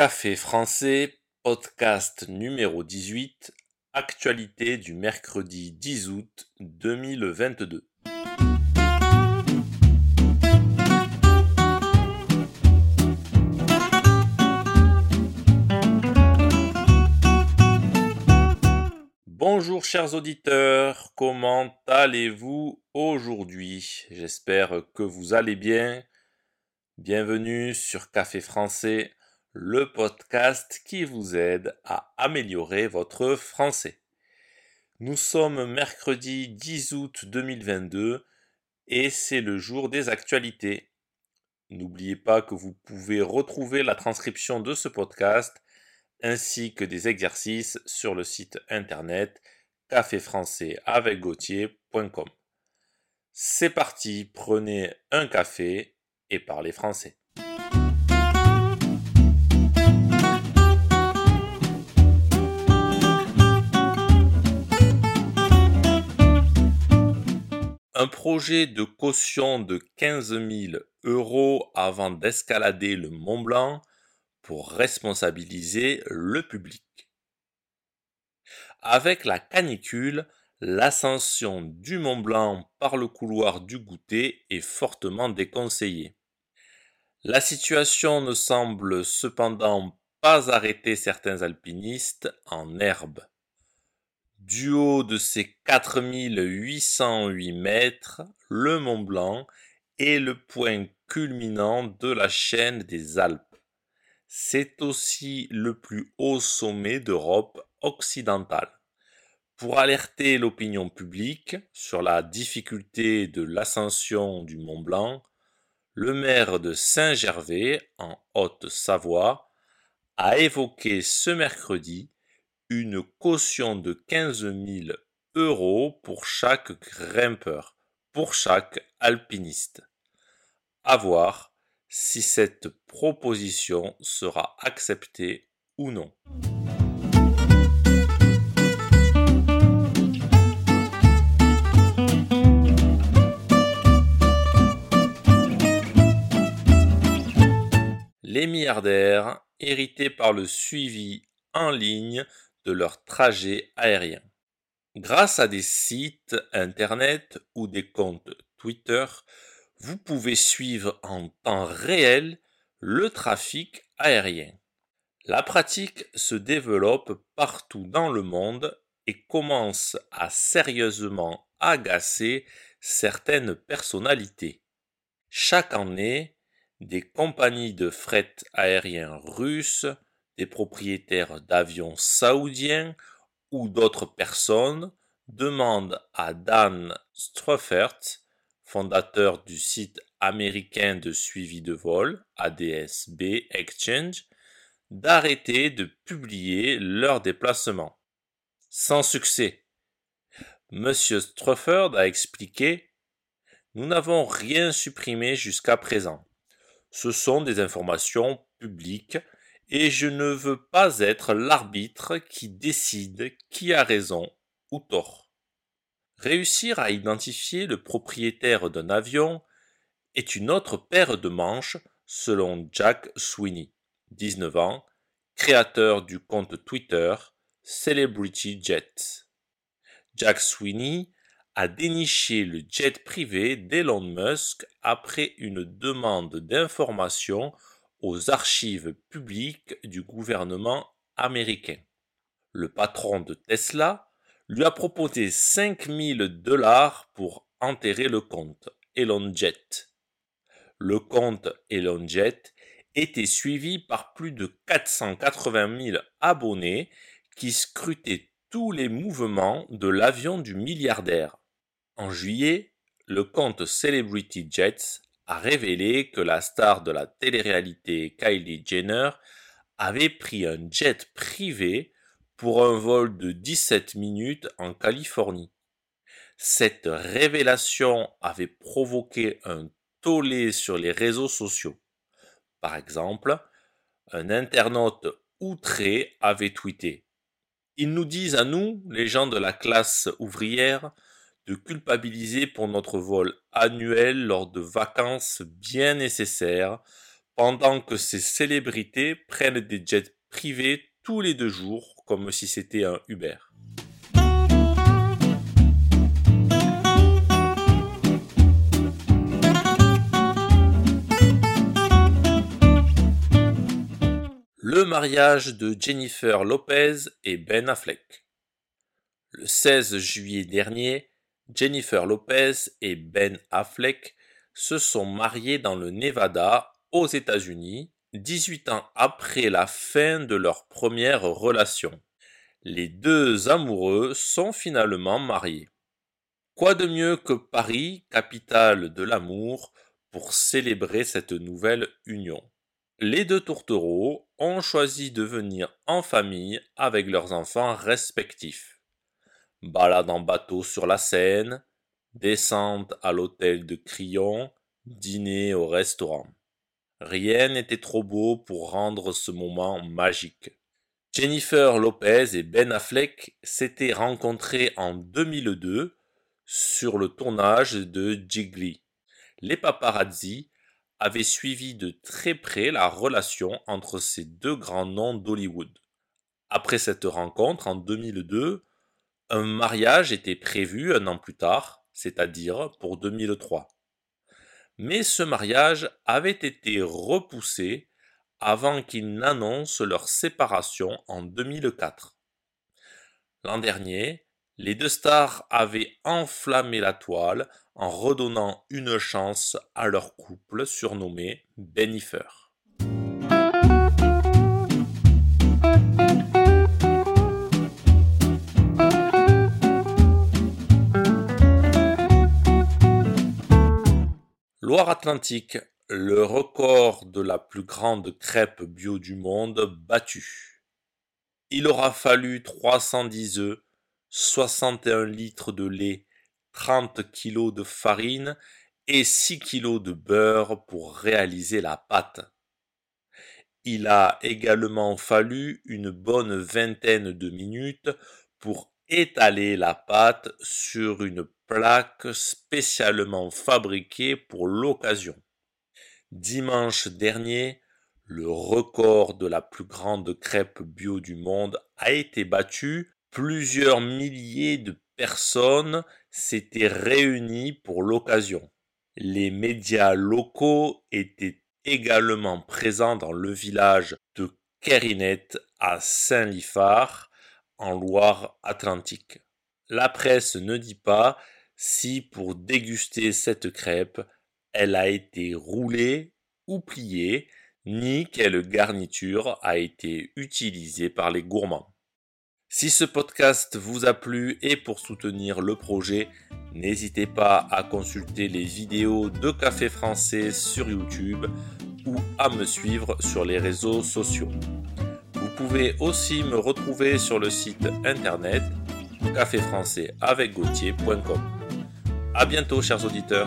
Café français, podcast numéro 18, actualité du mercredi 10 août 2022. Bonjour chers auditeurs, comment allez-vous aujourd'hui? J'espère que vous allez bien. Bienvenue sur Café français le podcast qui vous aide à améliorer votre français. Nous sommes mercredi 10 août 2022 et c'est le jour des actualités. N'oubliez pas que vous pouvez retrouver la transcription de ce podcast ainsi que des exercices sur le site internet caféfrançaisavecgautier.com. C'est parti, prenez un café et parlez français. Un projet de caution de 15 000 euros avant d'escalader le Mont Blanc pour responsabiliser le public. Avec la canicule, l'ascension du Mont Blanc par le couloir du goûter est fortement déconseillée. La situation ne semble cependant pas arrêter certains alpinistes en herbe. Du haut de ses 4808 mètres, le Mont Blanc est le point culminant de la chaîne des Alpes. C'est aussi le plus haut sommet d'Europe occidentale. Pour alerter l'opinion publique sur la difficulté de l'ascension du Mont Blanc, le maire de Saint-Gervais, en Haute-Savoie, a évoqué ce mercredi une caution de 15 000 euros pour chaque grimpeur, pour chaque alpiniste. À voir si cette proposition sera acceptée ou non. Les milliardaires, hérités par le suivi en ligne de leur trajet aérien. Grâce à des sites Internet ou des comptes Twitter, vous pouvez suivre en temps réel le trafic aérien. La pratique se développe partout dans le monde et commence à sérieusement agacer certaines personnalités. Chaque année, des compagnies de fret aérien russes des propriétaires d'avions saoudiens ou d'autres personnes demandent à Dan Struffert, fondateur du site américain de suivi de vol ADSB Exchange, d'arrêter de publier leurs déplacements. Sans succès. Monsieur Strufford a expliqué Nous n'avons rien supprimé jusqu'à présent. Ce sont des informations publiques et je ne veux pas être l'arbitre qui décide qui a raison ou tort. Réussir à identifier le propriétaire d'un avion est une autre paire de manches selon Jack Sweeney, 19 ans, créateur du compte Twitter Celebrity Jet. Jack Sweeney a déniché le jet privé d'Elon Musk après une demande d'information aux archives publiques du gouvernement américain. Le patron de Tesla lui a proposé 5000 dollars pour enterrer le compte Elon Jet. Le compte Elon Jet était suivi par plus de 480 000 abonnés qui scrutaient tous les mouvements de l'avion du milliardaire. En juillet, le compte Celebrity Jets révélé que la star de la télé-réalité Kylie Jenner avait pris un jet privé pour un vol de 17 minutes en Californie. Cette révélation avait provoqué un tollé sur les réseaux sociaux. Par exemple, un internaute outré avait tweeté Ils nous disent à nous, les gens de la classe ouvrière, de culpabiliser pour notre vol annuel lors de vacances bien nécessaires pendant que ces célébrités prennent des jets privés tous les deux jours comme si c'était un Uber. Le mariage de Jennifer Lopez et Ben Affleck. Le 16 juillet dernier, Jennifer Lopez et Ben Affleck se sont mariés dans le Nevada, aux États-Unis, 18 ans après la fin de leur première relation. Les deux amoureux sont finalement mariés. Quoi de mieux que Paris, capitale de l'amour, pour célébrer cette nouvelle union? Les deux tourtereaux ont choisi de venir en famille avec leurs enfants respectifs. Balade en bateau sur la Seine, descente à l'hôtel de Crillon, dîner au restaurant. Rien n'était trop beau pour rendre ce moment magique. Jennifer Lopez et Ben Affleck s'étaient rencontrés en 2002 sur le tournage de Jiggly. Les paparazzi avait suivi de très près la relation entre ces deux grands noms d'Hollywood. Après cette rencontre en 2002, un mariage était prévu un an plus tard, c'est-à-dire pour 2003. Mais ce mariage avait été repoussé avant qu'ils n'annoncent leur séparation en 2004. L'an dernier, les deux stars avaient enflammé la toile en redonnant une chance à leur couple surnommé Benifer. Loire-Atlantique, le record de la plus grande crêpe bio du monde battu. Il aura fallu 310 œufs, 61 litres de lait, 30 kg de farine et 6 kg de beurre pour réaliser la pâte. Il a également fallu une bonne vingtaine de minutes pour étaler la pâte sur une plaque spécialement fabriquée pour l'occasion. Dimanche dernier, le record de la plus grande crêpe bio du monde a été battu. Plusieurs milliers de personnes s'étaient réunies pour l'occasion. Les médias locaux étaient également présents dans le village de Kerinette à Saint-Liphard Loire-Atlantique. La presse ne dit pas si pour déguster cette crêpe, elle a été roulée ou pliée, ni quelle garniture a été utilisée par les gourmands. Si ce podcast vous a plu et pour soutenir le projet, n'hésitez pas à consulter les vidéos de Café Français sur YouTube ou à me suivre sur les réseaux sociaux. Vous pouvez aussi me retrouver sur le site internet caféfrançais avec A bientôt chers auditeurs.